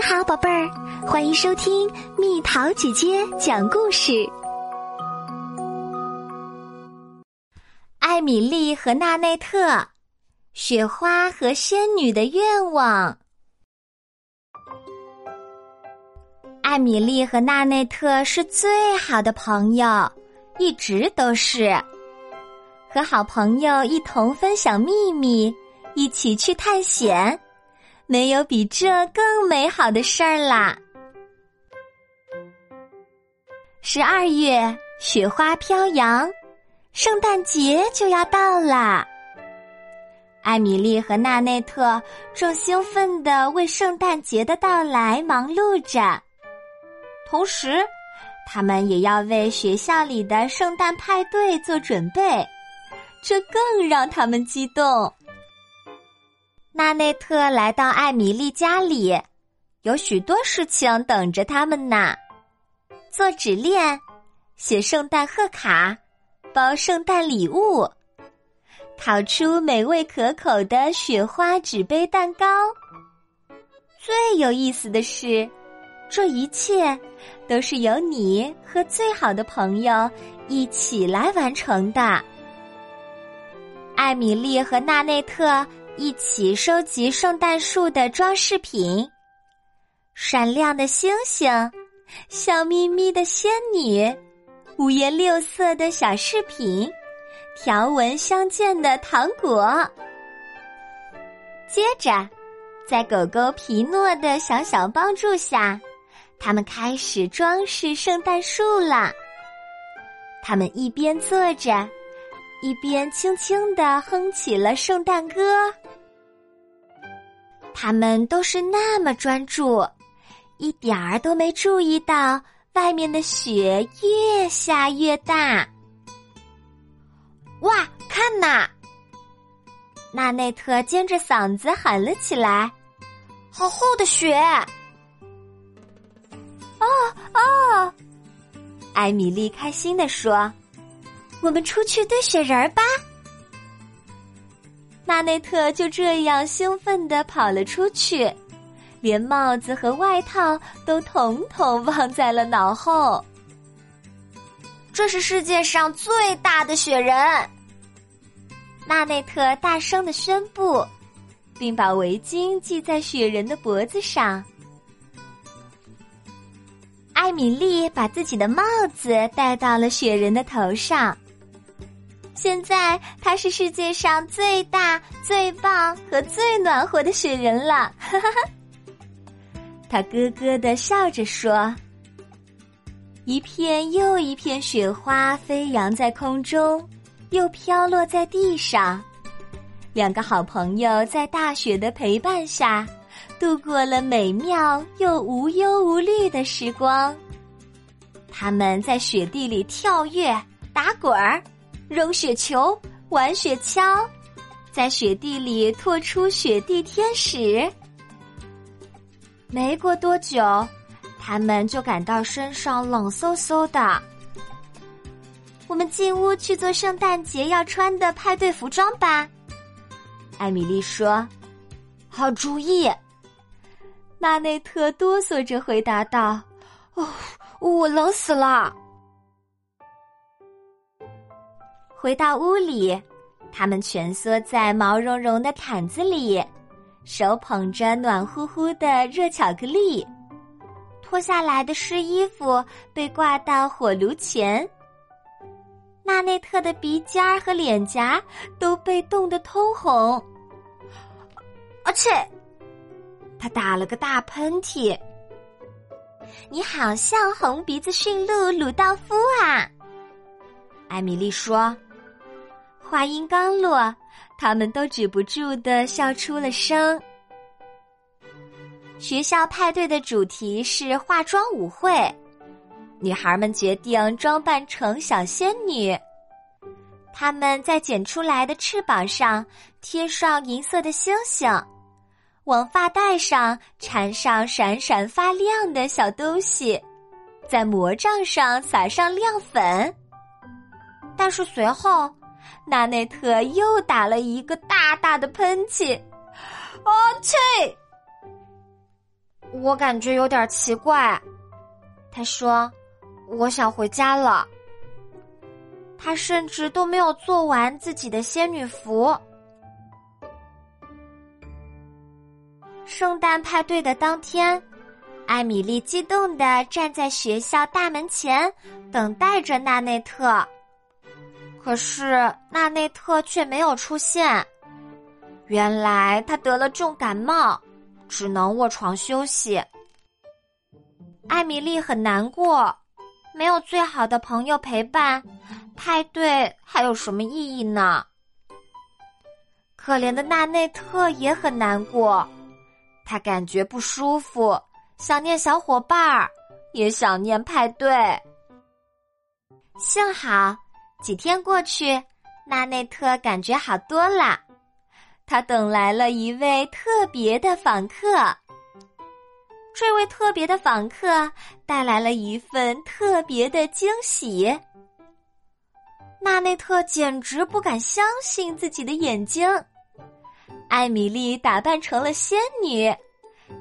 你好，宝贝儿，欢迎收听蜜桃姐姐讲故事。艾米丽和纳内特，雪花和仙女的愿望。艾米丽和纳内特是最好的朋友，一直都是。和好朋友一同分享秘密，一起去探险。没有比这更美好的事儿啦！十二月，雪花飘扬，圣诞节就要到啦。艾米丽和纳内特正兴奋的为圣诞节的到来忙碌着，同时，他们也要为学校里的圣诞派对做准备，这更让他们激动。纳内特来到艾米丽家里，有许多事情等着他们呢：做纸链、写圣诞贺卡、包圣诞礼物、烤出美味可口的雪花纸杯蛋糕。最有意思的是，这一切都是由你和最好的朋友一起来完成的。艾米丽和纳内特。一起收集圣诞树的装饰品，闪亮的星星，笑眯眯的仙女，五颜六色的小饰品，条纹相间的糖果。接着，在狗狗皮诺的小小帮助下，他们开始装饰圣诞树了。他们一边坐着。一边轻轻的哼起了圣诞歌，他们都是那么专注，一点儿都没注意到外面的雪越下越大。哇，看呐！纳内特尖着嗓子喊了起来：“好厚的雪！”哦哦，艾米丽开心的说。我们出去堆雪人儿吧。纳内特就这样兴奋地跑了出去，连帽子和外套都统统忘在了脑后。这是世界上最大的雪人，纳内特大声的宣布，并把围巾系在雪人的脖子上。艾米丽把自己的帽子戴到了雪人的头上。现在他是世界上最大、最棒和最暖和的雪人了，哈哈哈！他咯咯的笑着说。一片又一片雪花飞扬在空中，又飘落在地上。两个好朋友在大雪的陪伴下，度过了美妙又无忧无虑的时光。他们在雪地里跳跃、打滚儿。扔雪球，玩雪橇，在雪地里拓出雪地天使。没过多久，他们就感到身上冷飕飕的。我们进屋去做圣诞节要穿的派对服装吧，艾米丽说：“好主意。”纳内特哆嗦着回答道：“哦，我冷死了。”回到屋里，他们蜷缩在毛茸茸的毯子里，手捧着暖乎乎的热巧克力。脱下来的湿衣服被挂到火炉前。纳内特的鼻尖儿和脸颊都被冻得通红。而且，他打了个大喷嚏。你好像红鼻子驯鹿鲁道夫啊，艾米丽说。话音刚落，他们都止不住的笑出了声。学校派对的主题是化妆舞会，女孩们决定装扮成小仙女。他们在剪出来的翅膀上贴上银色的星星，往发带上缠上闪闪发亮的小东西，在魔杖上撒上亮粉。但是随后。纳内特又打了一个大大的喷嚏，啊去！我感觉有点奇怪。他说：“我想回家了。”他甚至都没有做完自己的仙女服。圣诞派对的当天，艾米丽激动的站在学校大门前，等待着纳内特。可是纳内特却没有出现。原来他得了重感冒，只能卧床休息。艾米丽很难过，没有最好的朋友陪伴，派对还有什么意义呢？可怜的纳内特也很难过。他感觉不舒服，想念小伙伴儿，也想念派对。幸好几天过去，纳内特感觉好多了。他等来了一位特别的访客。这位特别的访客带来了一份特别的惊喜。纳内特简直不敢相信自己的眼睛。艾米丽打扮成了仙女，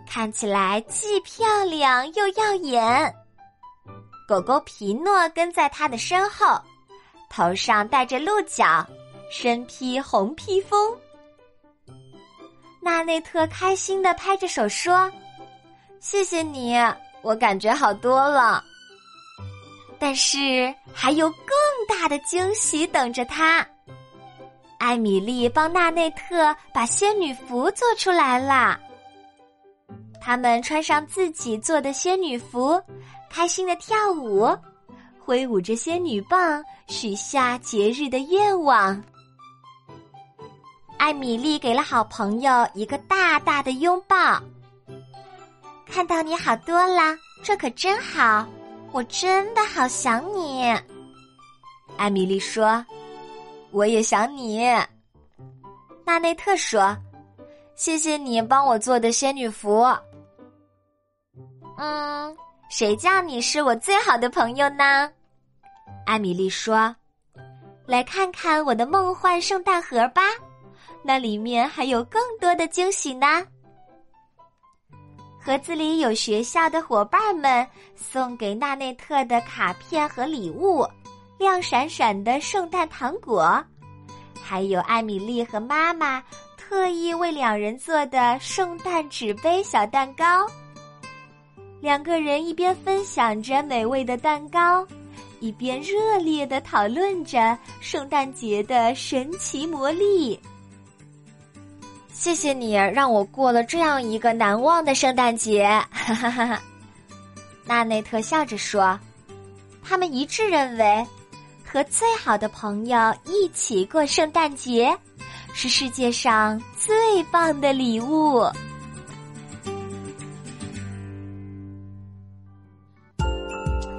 看起来既漂亮又耀眼。狗狗皮诺跟在她的身后，头上戴着鹿角，身披红披风。纳内特开心的拍着手说：“谢谢你，我感觉好多了。”但是还有更大的惊喜等着他。艾米丽帮纳内特把仙女服做出来了。他们穿上自己做的仙女服，开心的跳舞，挥舞着仙女棒，许下节日的愿望。艾米丽给了好朋友一个大大的拥抱。看到你好多了，这可真好，我真的好想你。艾米丽说。我也想你，纳内特说：“谢谢你帮我做的仙女服。”嗯，谁叫你是我最好的朋友呢？艾米丽说：“来看看我的梦幻圣诞盒吧，那里面还有更多的惊喜呢。盒子里有学校的伙伴们送给纳内特的卡片和礼物。”亮闪闪的圣诞糖果，还有艾米丽和妈妈特意为两人做的圣诞纸杯小蛋糕。两个人一边分享着美味的蛋糕，一边热烈的讨论着圣诞节的神奇魔力。谢谢你让我过了这样一个难忘的圣诞节，哈哈哈哈！纳内特笑着说：“他们一致认为。”和最好的朋友一起过圣诞节，是世界上最棒的礼物。